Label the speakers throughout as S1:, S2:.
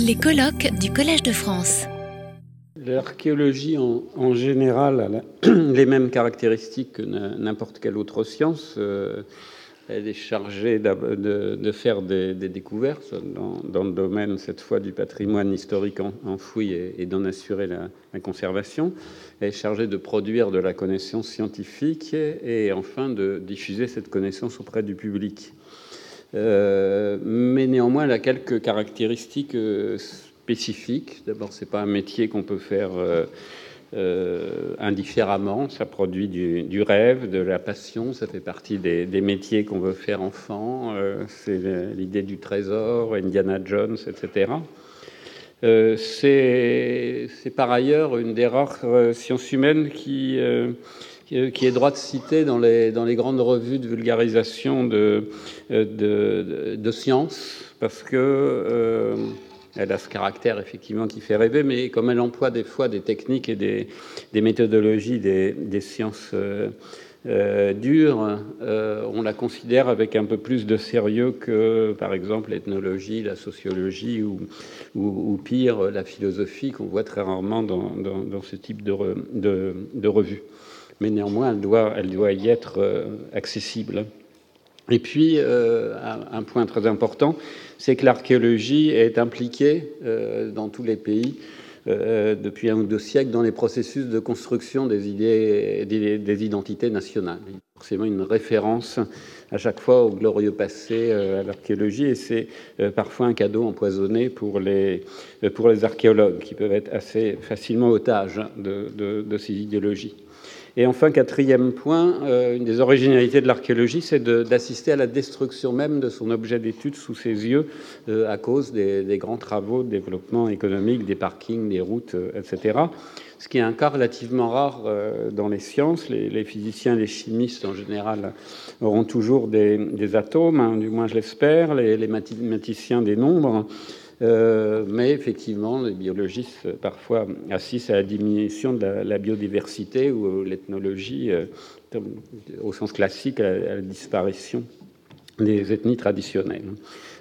S1: Les colloques du Collège de France.
S2: L'archéologie en, général a les mêmes caractéristiques que n'importe quelle autre science. Euh, elle est chargée de, faire des, découvertes dans, le domaine, cette fois, du patrimoine historique enfoui et, d'en assurer la, conservation. Elle est chargée de produire de la connaissance scientifique et, enfin de diffuser cette connaissance auprès du public. Euh, mais néanmoins, elle a quelques caractéristiques euh, spécifique. D'abord, c'est pas un métier qu'on peut faire euh, indifféremment. Ça produit du, rêve, de la passion. Ça fait partie des, métiers qu'on veut faire enfant. C'est l'idée du trésor, Indiana Jones, etc. c'est par ailleurs une des rares sciences humaines qui, qui est droit de citer dans les, dans les grandes revues de vulgarisation de, de, de, sciences, parce que elle a ce caractère effectivement qui fait rêver, mais comme elle emploie des fois des techniques et des, méthodologies des, sciences euh, euh, dures, euh, on la considère avec un peu plus de sérieux que, par exemple, l'ethnologie, la sociologie ou, ou, pire, la philosophie qu'on voit très rarement dans, ce type de, de, revue. Mais néanmoins, elle doit, y être accessible. Et puis, euh, un point très important, c'est que l'archéologie est impliquée euh, dans tous les pays euh, depuis un ou deux siècles dans les processus de construction des idées, des, identités nationales. Il y a forcément une référence à chaque fois au glorieux passé à l'archéologie, et c'est parfois un cadeau empoisonné pour les, archéologues qui peuvent être assez facilement otages de ces idéologies. Et enfin, quatrième point, euh, une des originalités de l'archéologie, c'est d'assister à la destruction même de son objet d'étude sous ses yeux euh, à cause des, grands travaux de développement économique, des parkings, des routes, euh, etc. Ce qui est un cas relativement rare dans les sciences. Les, physiciens, les chimistes en général auront toujours des, atomes, hein, du moins je l'espère, les, les mathématiciens des nombres. Mais effectivement, les biologistes parfois assistent à la diminution de la, biodiversité ou l'ethnologie, euh, au sens classique, à la, disparition des ethnies traditionnelles.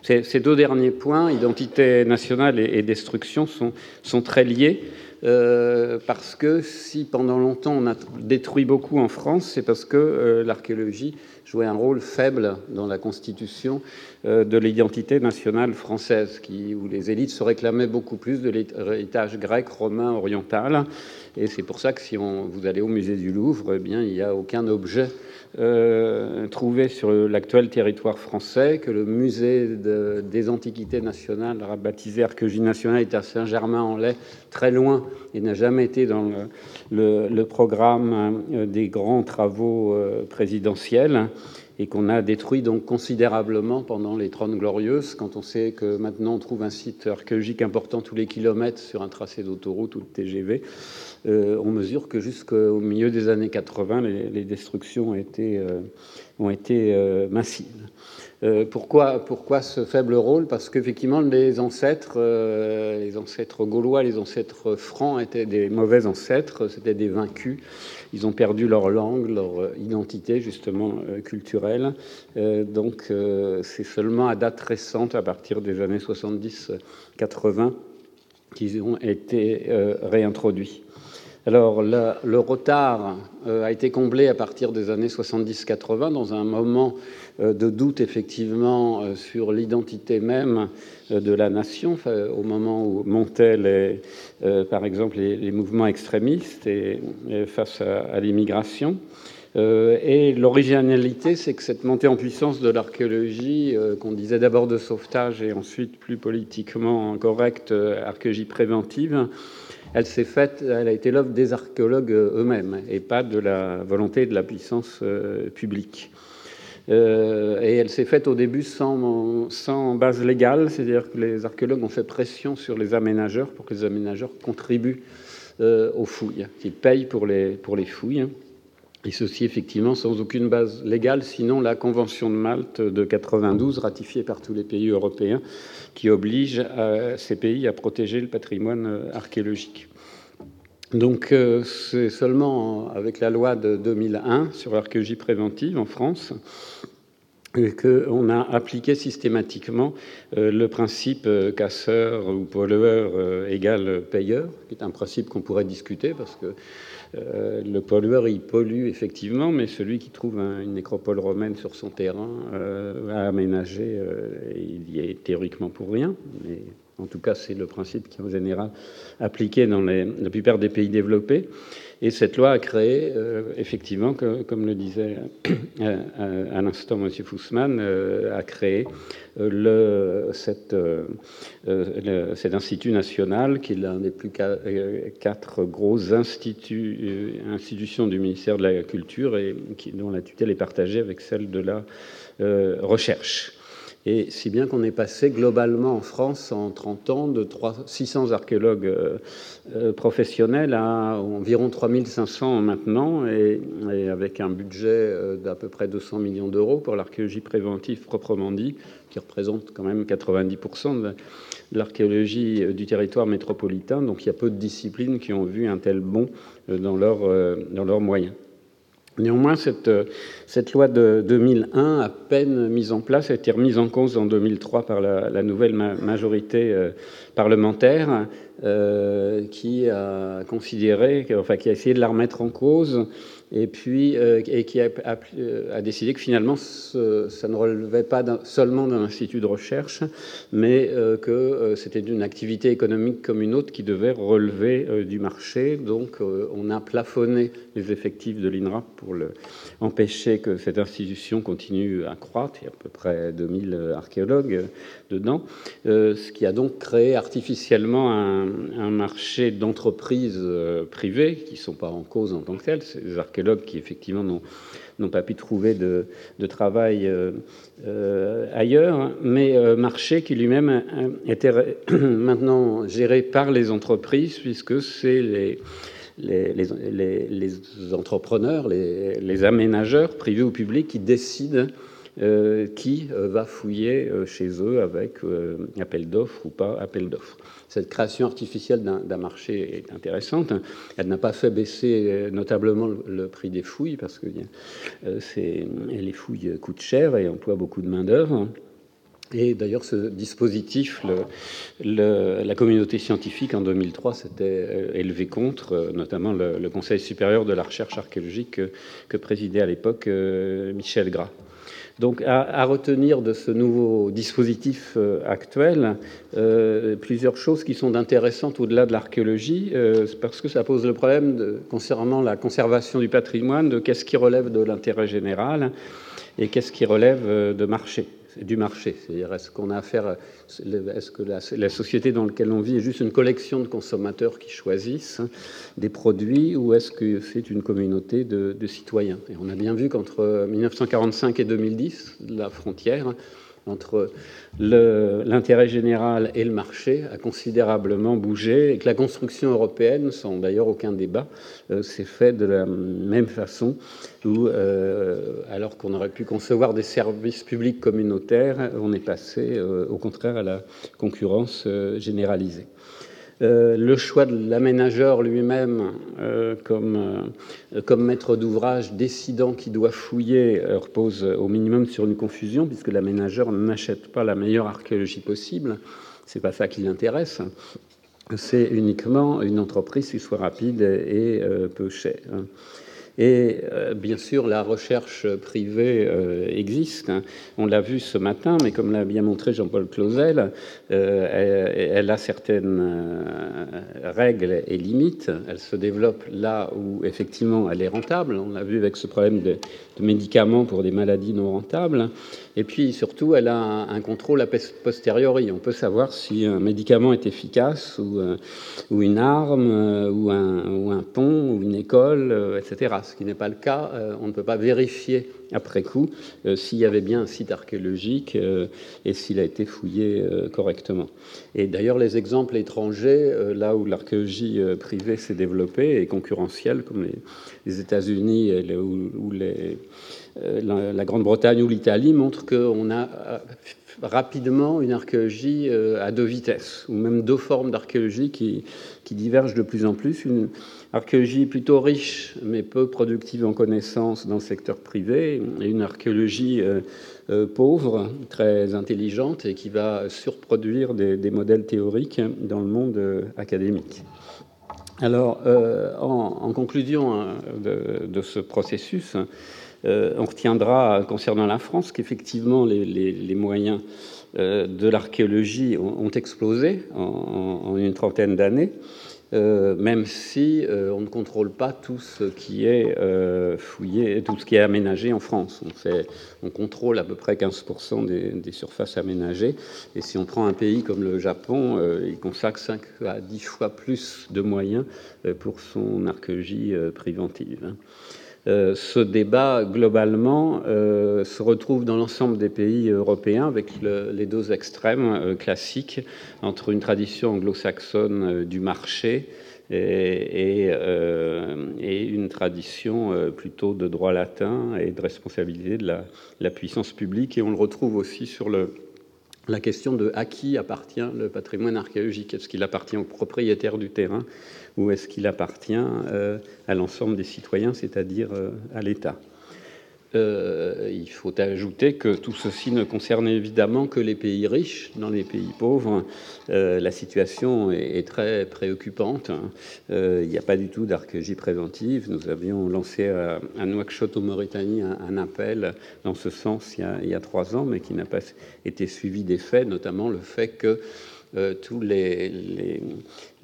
S2: Ces, deux derniers points, identité nationale et, destruction, sont, très liés. Euh, parce que si pendant longtemps on a détruit beaucoup en France, c'est parce que l'archéologie jouait un rôle faible dans la constitution euh, de l'identité nationale française, qui, où les élites se réclamaient beaucoup plus de l'héritage grec, romain, oriental. Et c'est pour ça que si vous allez au musée du Louvre, eh bien, il n'y a aucun objet euh, trouvé sur l'actuel territoire français, que le musée des Antiquités nationales, baptisé Archéologie nationale, est à Saint-Germain-en-Laye, très loin, et n'a jamais été dans le, programme euh, des grands travaux euh, présidentiels et qu'on a détruit donc considérablement pendant les Trônes Glorieuses, quand on sait que maintenant on trouve un site archéologique important tous les kilomètres sur un tracé d'autoroute ou de TGV, on mesure que jusqu'au milieu des années 80, les, destructions ont été, euh, euh, massives. pourquoi, ce faible rôle? Parce qu'effectivement, les ancêtres, les ancêtres gaulois, les ancêtres francs étaient des mauvais ancêtres, c'était des vaincus. Ils ont perdu leur langue, leur identité justement euh, culturelle. Euh, donc euh, c'est seulement à date récente, à partir des années 70-80, qu'ils ont été réintroduits. Alors le retard a été comblé à partir des années 70-80 dans un moment euh, de doute effectivement euh, sur l'identité même euh, de la nation au moment où montaient les, par exemple les, mouvements extrémistes et, face à, l'immigration. Et l'originalité, c'est que cette montée en puissance de l'archéologie, qu'on disait d'abord de sauvetage et ensuite plus politiquement correcte, archéologie préventive, elle s'est faite, elle a été l'œuvre des archéologues eux-mêmes et pas de la volonté de la puissance publique. Euh, et elle s'est faite au début sans, base légale, c'est-à-dire que les archéologues ont fait pression sur les aménageurs pour que les aménageurs contribuent euh, aux fouilles, qu'ils payent pour les, pour les fouilles. Et ceci, effectivement, sans aucune base légale, sinon la Convention de Malte de 92, ratifiée par tous les pays européens, qui oblige euh, ces pays à protéger le patrimoine archéologique. Donc euh, c'est seulement avec la loi de 2001 sur l'archéologie préventive en France qu'on a appliqué systématiquement le principe casseur ou pollueur égal payeur, qui est un principe qu'on pourrait discuter parce que le pollueur, il pollue effectivement, mais celui qui trouve une nécropole romaine sur son terrain à aménager, il y est théoriquement pour rien. En tout cas, c'est le principe qui est en général appliqué dans la plupart des pays développés. Et cette loi a créé, euh, effectivement, comme le disait euh, à l'instant M. Fussman, euh, a créé cette, cet institut national qui est l'un des plus quatre gros instituts, institutions du ministère de la Culture et dont la tutelle est partagée avec celle de la recherche. Et si bien qu'on est passé globalement en France en 30 ans de 3, 600 archéologues euh, euh, professionnels à environ 3500 maintenant, et, avec un budget euh, d'à peu près 200 millions d'euros pour l'archéologie préventive proprement dit, qui représente quand même 90% de l'archéologie du territoire métropolitain. Donc il y a peu de disciplines qui ont vu un tel bond dans, leur, dans leurs moyens. Néanmoins, cette, cette, loi de 2001, à peine mise en place, a été remise en cause en 2003 par la, la nouvelle majorité euh, parlementaire, euh, qui a considéré, enfin, qui a essayé de la remettre en cause et puis euh, et qui a, a, décidé que finalement ça ne relevait pas seulement d'un institut de recherche, mais euh, que euh, c'était d'une activité économique comme une autre qui devait relever du marché. Donc on a plafonné les effectifs de l'INRA pour empêcher que cette institution continue à croître. Il y a à peu près 2000 archéologues dedans, ce qui a donc créé artificiellement un, un marché d'entreprises privées qui ne sont pas en cause en tant que telles. Qui effectivement n'ont pas pu trouver de, travail euh, euh, ailleurs, mais euh, marché qui lui-même était maintenant géré par les entreprises, puisque c'est les, les, les, entrepreneurs, les, aménageurs, privés ou publics, qui décident qui va fouiller chez eux avec appel d'offres ou pas appel d'offres cette création artificielle d'un marché est intéressante. Elle n'a pas fait baisser euh, notablement le, prix des fouilles parce que euh, les fouilles coûtent cher et emploient beaucoup de main-d'œuvre. Et d'ailleurs, ce dispositif, la communauté scientifique en 2003 s'était euh, élevé contre, notamment le, Conseil supérieur de la recherche archéologique que, que présidait à l'époque Michel Gras. Donc, à, retenir de ce nouveau dispositif euh, actuel, euh, plusieurs choses qui sont intéressantes au-delà de l'archéologie, euh, parce que ça pose le problème concernant la conservation du patrimoine, de qu'est-ce qui relève de l'intérêt général et qu'est-ce qui relève de marché du marché. C'est-à-dire, est-ce qu'on a affaire, est-ce que la, société dans laquelle on vit est juste une collection de consommateurs qui choisissent des produits ou est-ce que c'est une communauté de, de citoyens? Et on a bien vu qu'entre 1945 et 2010, la frontière entre l'intérêt général et le marché a considérablement bougé et que la construction européenne, sans d'ailleurs aucun débat, euh, s'est faite de la même façon, où, euh, alors qu'on aurait pu concevoir des services publics communautaires, on est passé euh, au contraire à la concurrence généralisée. Euh, le choix de l'aménageur lui-même euh, comme, euh, comme maître d'ouvrage décidant qu'il doit fouiller repose au minimum sur une confusion, puisque l'aménageur n'achète pas la meilleure archéologie possible. C'est pas ça qui l'intéresse. C'est uniquement une entreprise qui soit rapide et peu chère. Et euh, bien sûr, la recherche privée euh, existe. Hein. On l'a vu ce matin, mais comme l'a bien montré Jean-Paul Clausel, euh, elle, a certaines règles et limites. Elle se développe là où effectivement elle est rentable. On l'a vu avec ce problème de, de, médicaments pour des maladies non rentables. Et puis surtout, elle a un, contrôle a posteriori. On peut savoir si un médicament est efficace ou, ou une arme ou un, ou un, pont ou une école, etc ce qui n'est pas le cas. Euh, on ne peut pas vérifier après coup euh, s'il y avait bien un site archéologique euh, et s'il a été fouillé correctement. Et d'ailleurs, les exemples étrangers, là où l'archéologie privée s'est développée et concurrentielle, comme les, États-Unis ou, les, la, Grande-Bretagne ou l'Italie, montrent qu'on a rapidement une archéologie à deux vitesses, ou même deux formes d'archéologie qui, divergent de plus en plus. Une archéologie plutôt riche, mais peu productive en connaissances dans le secteur privé, et une archéologie pauvre, très intelligente, et qui va surproduire des, modèles théoriques dans le monde académique. Alors, euh, en, conclusion hein, de, ce processus, euh, on retiendra concernant la France qu'effectivement les, moyens euh, de l'archéologie ont, explosé en une trentaine d'années. Euh, même si euh, on ne contrôle pas tout ce qui est euh, fouillé, tout ce qui est aménagé en France. On contrôle à peu près 15% des, surfaces aménagées. Et si on prend un pays comme le Japon, il consacre 5 à 10 fois plus de moyens pour son archéologie préventive. Hein. Euh, ce débat, globalement, euh, se retrouve dans l'ensemble des pays européens avec les deux extrêmes euh, classiques entre une tradition anglo-saxonne du marché et, une tradition plutôt de droit latin et de responsabilité de la, puissance publique. Et on le retrouve aussi sur la question de à qui appartient le patrimoine archéologique. Est-ce qu'il appartient aux propriétaires du terrain ou est-ce qu'il appartient euh, à l'ensemble des citoyens, c'est-à-dire euh, à l'État? Euh, il faut ajouter que tout ceci ne concerne évidemment que les pays riches. Dans les pays pauvres, la situation est, très préoccupante. il n'y a pas du tout d'archéologie préventive. Nous avions lancé à, Nouakchott, au Mauritanie, un, appel dans ce sens il y, a, trois ans, mais qui n'a pas été suivi des faits, notamment le fait que euh, tous les,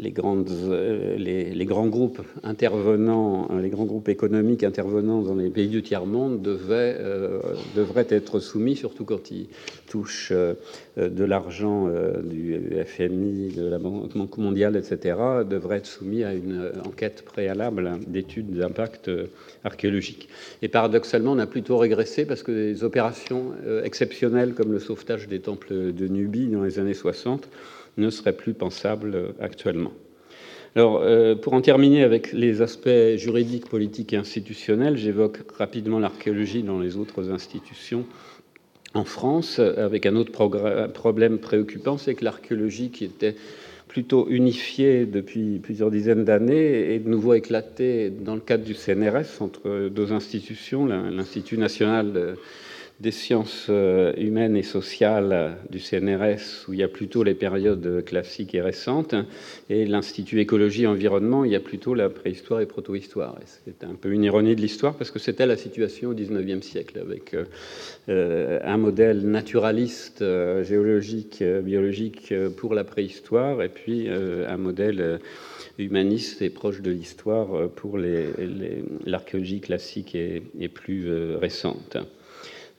S2: euh, les, grands groupes intervenants, euh, les grands groupes économiques intervenant dans les pays du tiers-monde devaient, devraient être soumis, surtout quand ils touchent de l'argent du FMI, de la Banque mondiale, etc., devraient être soumis à une enquête préalable d'études d'impact archéologique. Et paradoxalement, on a plutôt régressé parce que des opérations exceptionnelles comme le sauvetage des temples de Nubie dans les années 60 ne serait plus pensable actuellement. Alors, euh, pour en terminer avec les aspects juridiques, politiques et institutionnels, j'évoque rapidement l'archéologie dans les autres institutions en France, avec un autre problème préoccupant, c'est que l'archéologie, qui était plutôt unifiée depuis plusieurs dizaines d'années, est de nouveau éclatée dans le cadre du CNRS entre deux institutions, l'Institut national des sciences euh, humaines et sociales du CNRS, où il y a plutôt les périodes classiques et récentes, et l'Institut écologie et environnement, il y a plutôt la préhistoire et protohistoire. C'est un peu une ironie de l'histoire, parce que c'était la situation au XIXe siècle, avec euh, euh, un modèle naturaliste, géologique, biologique pour la préhistoire, et puis un modèle humaniste et proche de l'histoire pour l'archéologie classique et plus récente.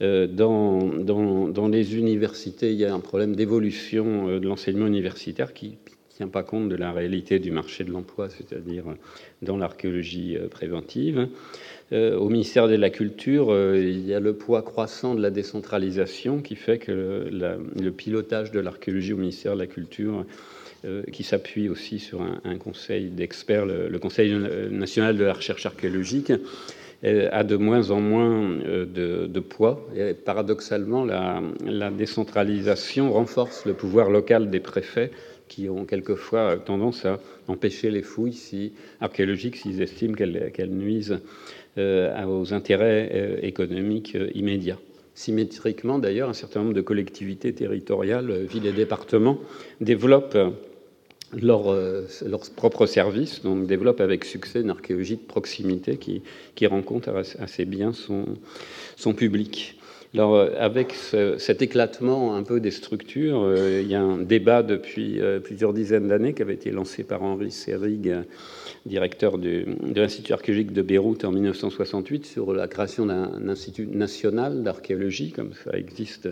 S2: Euh, dans, les universités, il y a un problème d'évolution euh, de l'enseignement universitaire qui ne tient pas compte de la réalité du marché de l'emploi, c'est-à-dire euh, dans l'archéologie préventive. Au ministère de la Culture, il y a le poids croissant de la décentralisation qui fait que le, pilotage de l'archéologie au ministère de la Culture qui s'appuie aussi sur un, conseil d'experts, le, Conseil national de la recherche archéologique, a de moins en moins euh, de, poids. Et paradoxalement, la, décentralisation renforce le pouvoir local des préfets qui ont quelquefois tendance à empêcher les fouilles archéologiques s'ils estiment qu'elles nuisent euh, aux intérêts euh, économiques immédiats. Symétriquement, d'ailleurs, un certain nombre de collectivités territoriales, villes et départements, développent leur, euh, leur, propre service, donc développe avec succès une archéologie de proximité qui, qui rencontre assez bien son, son public. Alors, euh, avec cet éclatement un peu des structures, euh, il y a un débat depuis plusieurs dizaines d'années qui avait été lancé par Henri Serrig, directeur de l'Institut archéologique de Beyrouth en 1968, sur la création d'un institut national d'archéologie, comme ça existe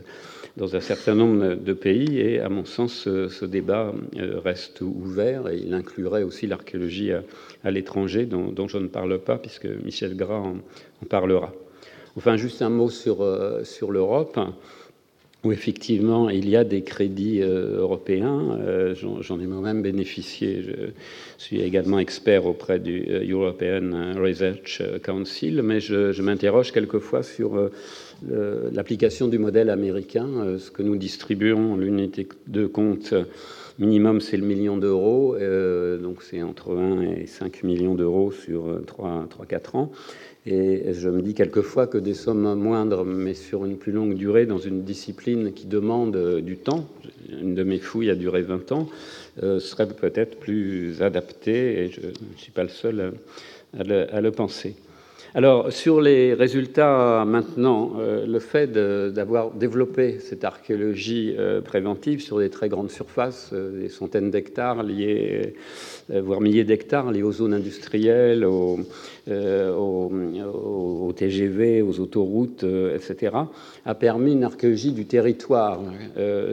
S2: dans un certain nombre de pays. Et à mon sens, ce, débat euh, reste ouvert et il inclurait aussi l'archéologie à, l'étranger, dont, je ne parle pas, puisque Michel Gras en, parlera. Enfin, juste un mot sur, euh, sur l'Europe. où effectivement il y a des crédits européens. J'en ai moi-même bénéficié. Je suis également expert auprès du European Research Council, mais je m'interroge quelquefois sur l'application du modèle américain, ce que nous distribuons, l'unité de compte minimum, c'est le million d'euros, euh, donc c'est entre 1 et 5 millions d'euros sur 3-4 ans. Et je me dis quelquefois que des sommes moindres, mais sur une plus longue durée, dans une discipline qui demande du temps, une de mes fouilles a duré 20 ans, euh, serait peut-être plus adaptée, et je ne suis pas le seul à le penser. Alors, sur les résultats maintenant, euh, le fait d'avoir développé cette archéologie euh, préventive sur des très grandes surfaces, euh, des centaines d'hectares liés, voire milliers d'hectares liés aux zones industrielles, aux, aux, TGV, aux autoroutes, etc., a permis une archéologie du territoire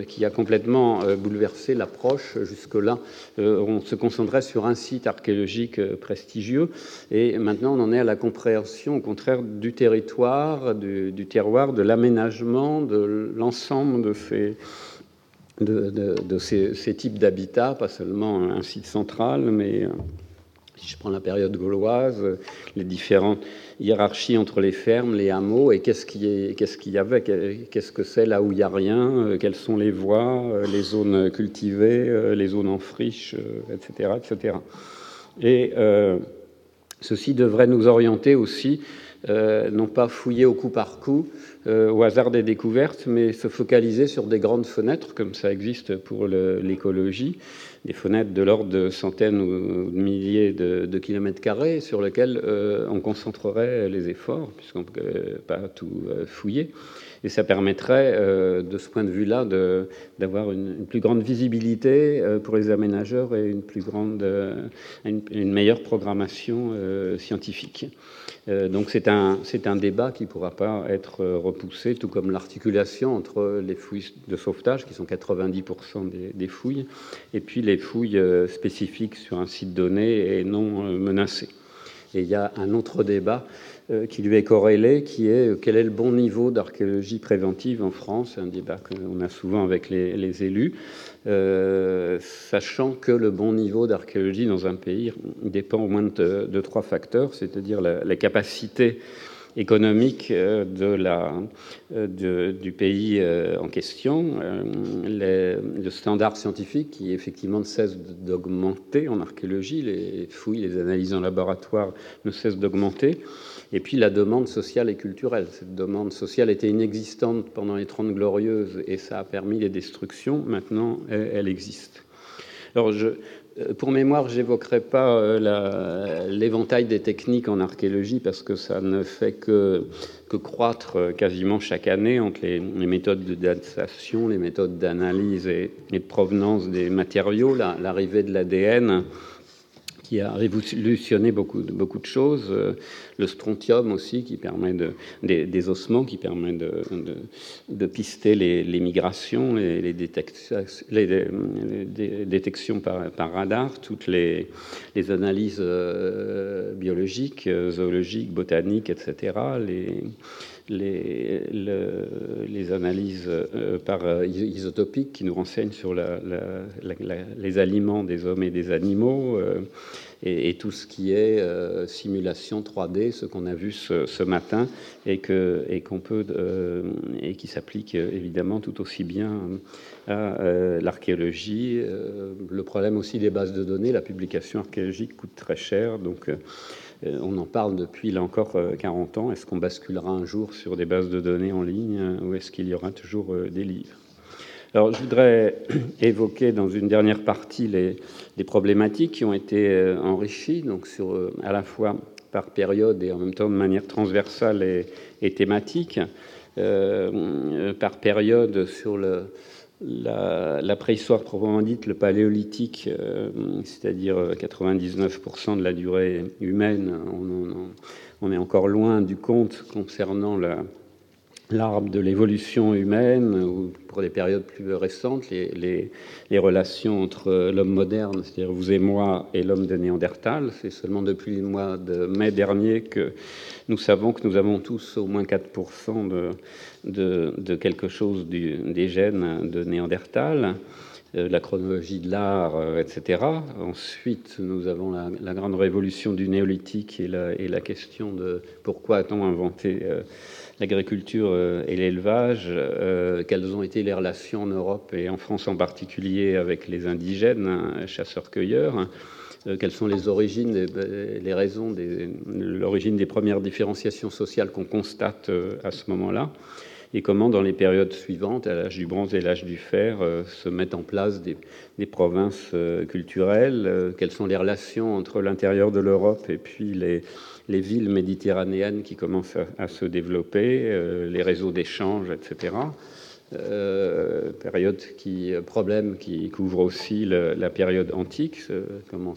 S2: qui a complètement bouleversé l'approche. Jusque-là, on se concentrait sur un site archéologique prestigieux, et maintenant on en est à la compréhension au contraire du territoire, du, terroir, de l'aménagement, de l'ensemble de ces, de, ces, types d'habitats, pas seulement un site central, mais euh, si je prends la période gauloise, les différentes hiérarchies entre les fermes, les hameaux, et qu'est-ce qu'il y, avait, qu'est-ce que c'est là où il n'y a rien, euh, quelles sont les voies, euh, les zones cultivées, les zones en friche, etc. etc. Et Ceci devrait nous orienter aussi, non pas fouiller au coup par coup, euh, au hasard des découvertes, mais se focaliser sur des grandes fenêtres, comme ça existe pour l'écologie, des fenêtres de l'ordre de centaines ou de milliers de, kilomètres carrés, sur lesquelles euh, on concentrerait les efforts, puisqu'on ne peut pas tout fouiller. Et ça permettrait, de ce point de vue-là, d'avoir une, plus grande visibilité pour les aménageurs et une, plus grande, une meilleure programmation scientifique. Euh, donc c'est un, un, débat qui ne pourra pas être euh, repoussé, tout comme l'articulation entre les fouilles de sauvetage, qui sont 90% des, fouilles, et puis les fouilles euh, spécifiques sur un site donné et non menacé. Et il y a un autre débat qui lui est corrélé, qui est quel est le bon niveau d'archéologie préventive en France, un débat qu'on a souvent avec les, les élus. Euh, sachant que le bon niveau d'archéologie dans un pays dépend au moins de, trois facteurs, c'est-à-dire la, capacité économique euh, de la, euh, du pays en question, le standard scientifique qui effectivement ne cesse d'augmenter en archéologie, les fouilles, les analyses en laboratoire ne cessent d'augmenter, et puis la demande sociale et culturelle. Cette demande sociale était inexistante pendant les Trente Glorieuses et ça a permis les destructions. Maintenant, elle, existe. Alors, je, euh, pour mémoire, je n'évoquerai pas euh, l'éventail des techniques en archéologie parce que ça ne fait que, croître euh, quasiment chaque année entre les, méthodes de datation, les méthodes d'analyse et, de provenance des matériaux, l'arrivée de l'ADN qui a révolutionné beaucoup, beaucoup de choses. Euh, le strontium aussi, qui permet de, des, ossements, qui permet de, de, pister les, migrations, les, les, détections, par, radar, toutes les, analyses euh, biologiques, zoologiques, botaniques, etc. les, analyses euh, par isotopiques qui nous renseignent sur les aliments des hommes et des animaux, euh, et, tout ce qui est euh, simulation 3D, ce qu'on a vu ce, matin, et, et, qu'on peut, et qui s'applique évidemment tout aussi bien à l'archéologie. le problème aussi des bases de données, la publication archéologique coûte très cher, donc euh, on en parle depuis, là encore, 40 euh, ans. Est-ce qu'on basculera un jour sur des bases de données en ligne euh, ou est-ce qu'il y aura toujours des livres? Alors, je voudrais évoquer dans une dernière partie les, problématiques qui ont été enrichies, donc à la fois par période et en même temps de manière transversale et, thématique. par période sur le, la, préhistoire proprement dite, le paléolithique, euh, c'est-à-dire 99% de la durée humaine, on, est encore loin du compte concernant l'arbre de l'évolution humaine, ou pour des périodes plus récentes, les, les, relations entre l'homme moderne, c'est-à-dire vous et moi, et l'homme de Néandertal. C'est seulement depuis le mois de mai dernier que nous savons que nous avons tous au moins 4% de, de, de, quelque chose des gènes de Néandertal. Euh, la chronologie de l'art, euh, etc. Ensuite, nous avons la, grande révolution du néolithique et la, question de pourquoi a-t-on inventé euh, l'agriculture et l'élevage, quelles ont été les relations en Europe et en France en particulier avec les indigènes, hein, chasseurs-cueilleurs, hein, quelles sont les origines, les raisons, l'origine des premières différenciations sociales qu'on constate à ce moment-là et comment dans les périodes suivantes, à l'âge du bronze et l'âge du fer, euh, se mettent en place des, provinces euh, culturelles, euh, quelles sont les relations entre l'intérieur de l'Europe et puis les, les, villes méditerranéennes qui commencent à, se développer, les réseaux d'échanges, etc. période qui problème qui couvre aussi la période antique, comment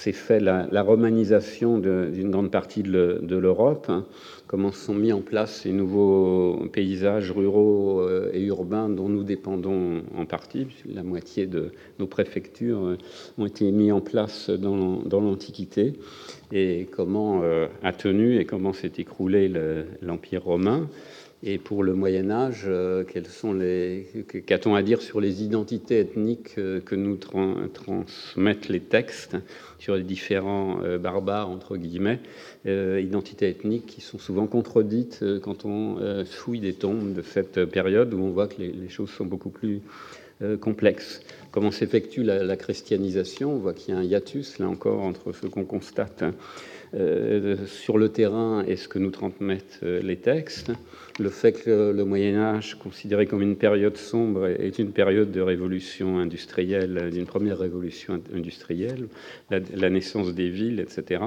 S2: s'est fait la, romanisation d'une grande partie de l'Europe. Hein comment sont mis en place ces nouveaux paysages ruraux euh, et urbains dont nous dépendons en partie. La moitié de nos préfectures euh, ont été mis en place dans, l'Antiquité et comment euh, a tenu et comment s'est écroulé l'Empire romain. Et pour le Moyen Âge, les qu'a-t-on à dire sur les identités ethniques que nous transmettent les textes sur les différents barbares entre guillemets euh, identités ethniques qui sont souvent contredites euh, quand on euh, fouille des tombes de cette période où on voit que les, choses sont beaucoup plus complexes. Comment s'effectue la, christianisation? On voit qu'il y a un hiatus, là encore, entre ce qu'on constate sur le terrain et ce que nous transmettent les textes. Le fait que le Moyen Âge, considéré comme une période sombre, est une période de révolution industrielle, d'une première révolution industrielle, la naissance des villes, etc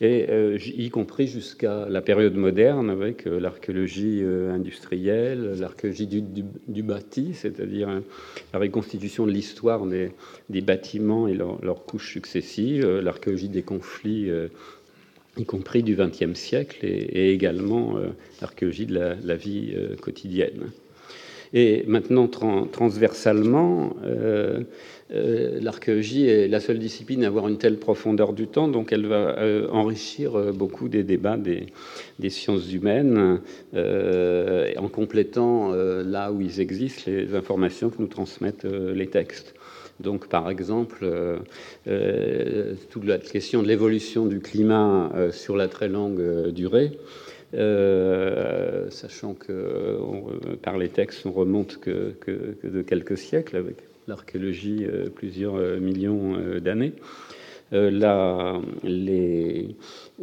S2: et euh, y compris jusqu'à la période moderne avec euh, l'archéologie euh, industrielle, l'archéologie du, bâti, c'est-à-dire la reconstitution de l'histoire des, bâtiments et leurs couches successives, l'archéologie des conflits y compris du XXe siècle, et, également l'archéologie de la, vie quotidienne. Et maintenant, transversalement, euh, l'archéologie est la seule discipline à avoir une telle profondeur du temps, donc elle va euh, enrichir euh, beaucoup des débats des, sciences humaines en complétant là où ils existent les informations que nous transmettent les textes. Donc, par exemple, toute la question de l'évolution du climat sur la très longue durée, sachant que par les textes, on remonte que, de quelques siècles avec l'archéologie euh, plusieurs euh, millions euh, d'années. La, les,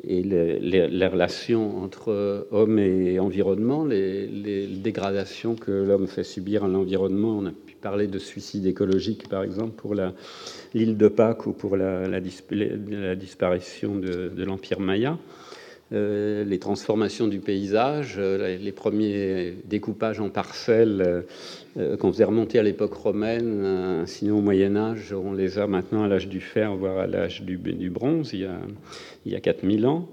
S2: et les, relations entre homme et environnement, les, dégradations que l'homme fait subir à l'environnement. On parler de suicide écologique, par exemple, pour l'île de Pâques ou pour la, disparition de, de l'Empire Maya. Euh, les transformations du paysage, euh, les premiers découpages en parcelles euh, qu'on faisait remonter à l'époque romaine, sinon au Moyen Âge, on les a maintenant à l'âge du fer, voire à l'âge du, bronze, il y a, il y a 4000 ans.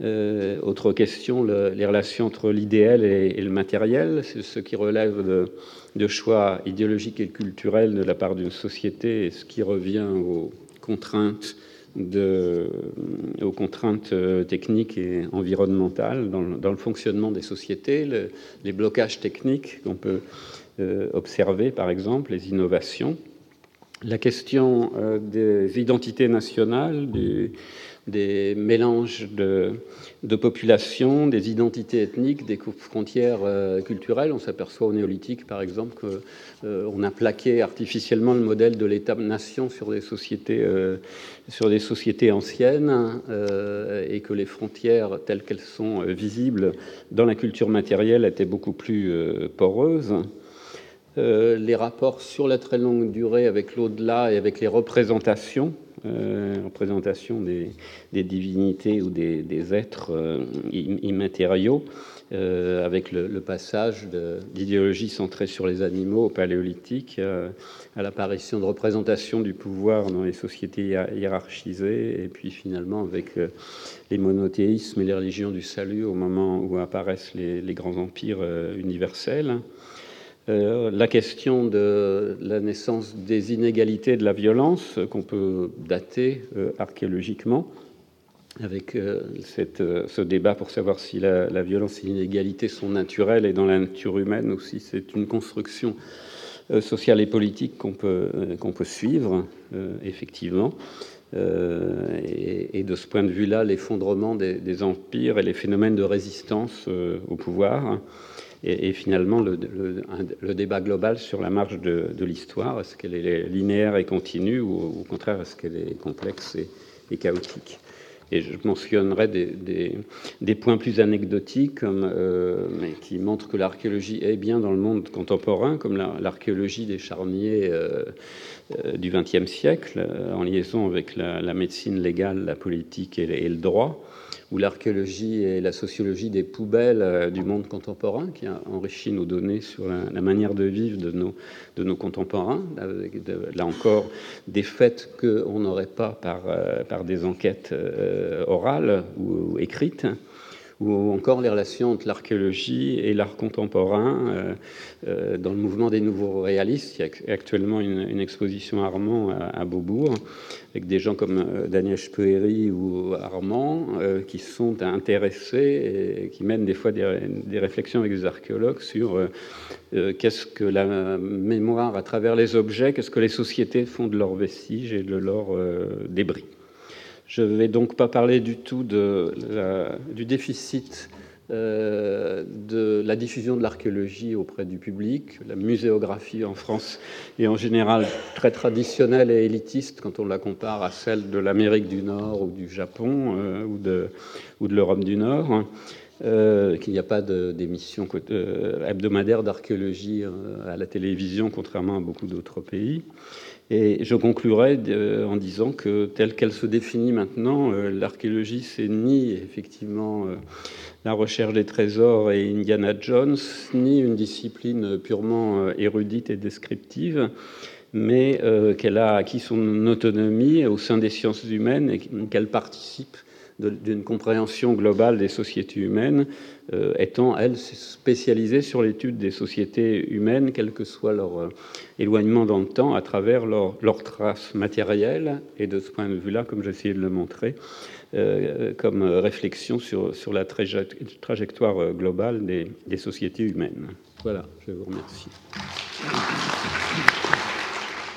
S2: Autre question, les relations entre l'idéal et, le matériel, ce qui relève de, choix idéologiques et culturels de la part d'une société, et ce qui revient aux contraintes euh, techniques et environnementales dans, le fonctionnement des sociétés, les blocages techniques qu'on peut euh, observer, par exemple, les innovations, la question euh, des identités nationales, du, des mélanges de, de populations, des identités ethniques, des frontières euh, culturelles. On s'aperçoit au néolithique, par exemple, qu'on euh, a plaqué artificiellement le modèle de l'État-nation sur euh, sur des sociétés anciennes et que les frontières telles qu'elles sont visibles dans la culture matérielle étaient beaucoup plus poreuses. les rapports sur la très longue durée avec l'au-delà et avec les représentations représentation des, divinités ou des, êtres immatériaux. avec le, passage d'idéologie centrée sur les animaux au paléolithique, à l'apparition de représentations du pouvoir dans les sociétés hiérarchisées, et puis finalement avec les monothéismes et les religions du salut au moment où apparaissent les grands empires universels. Euh, la question de la naissance des inégalités de la violence, qu'on peut dater euh, archéologiquement, avec euh, ce débat pour savoir si la, violence et l'inégalité sont naturelles et dans la nature humaine aussi, c'est une construction sociale et politique qu'on peut, suivre, effectivement. Et, de ce point de vue-là, l'effondrement des, des, empires et les phénomènes de résistance au pouvoir et, finalement le, débat global sur la marge de, l'histoire, est-ce qu'elle est linéaire et continue ou au contraire est-ce qu'elle est complexe et, chaotique? Et je mentionnerai des, points plus anecdotiques comme, euh, qui montrent que l'archéologie est bien dans le monde contemporain, comme l'archéologie des charniers euh, euh, du XXe siècle, en liaison avec la, médecine légale, la politique et le droit ou l'archéologie et la sociologie des poubelles euh, du monde contemporain, qui a enrichi nos données sur la, manière de vivre de nos, contemporains, là encore des faits qu'on n'aurait pas par, euh, des enquêtes euh, orales ou écrites ou encore les relations entre l'archéologie et l'art contemporain euh, euh, dans le mouvement des nouveaux réalistes. Il y a actuellement une, exposition Armand à, Beaubourg, avec des gens comme euh, Daniel Speueri ou Armand, qui sont intéressés et qui mènent des fois des réflexions avec des archéologues sur qu'est-ce que la mémoire à travers les objets, qu'est-ce que les sociétés font de leurs vestiges et de leurs débris. Je ne vais donc pas parler du tout de du déficit euh, de la diffusion de l'archéologie auprès du public. La muséographie en France est en général très traditionnelle et élitiste quand on la compare à celle de l'Amérique du Nord ou du Japon euh, ou de, l'Europe du Nord. Euh, qu'il n'y a pas d'émission hebdomadaire d'archéologie à la télévision, contrairement à beaucoup d'autres pays. Et je conclurai en disant que telle qu'elle se définit maintenant, euh, l'archéologie, c'est ni effectivement euh, la recherche des trésors et Indiana Jones, ni une discipline purement euh, érudite et descriptive, mais qu'elle a acquis son autonomie au sein des sciences humaines et qu'elle participe d'une compréhension globale des sociétés humaines, euh, étant, elle, spécialisée sur l'étude des sociétés humaines, quel que soit leur euh, éloignement dans le temps, à travers leurs leur traces matérielles, et de ce point de vue-là, comme essayé de le montrer, euh, comme réflexion sur, sur la trajectoire globale des, des sociétés humaines. Voilà, je vous remercie.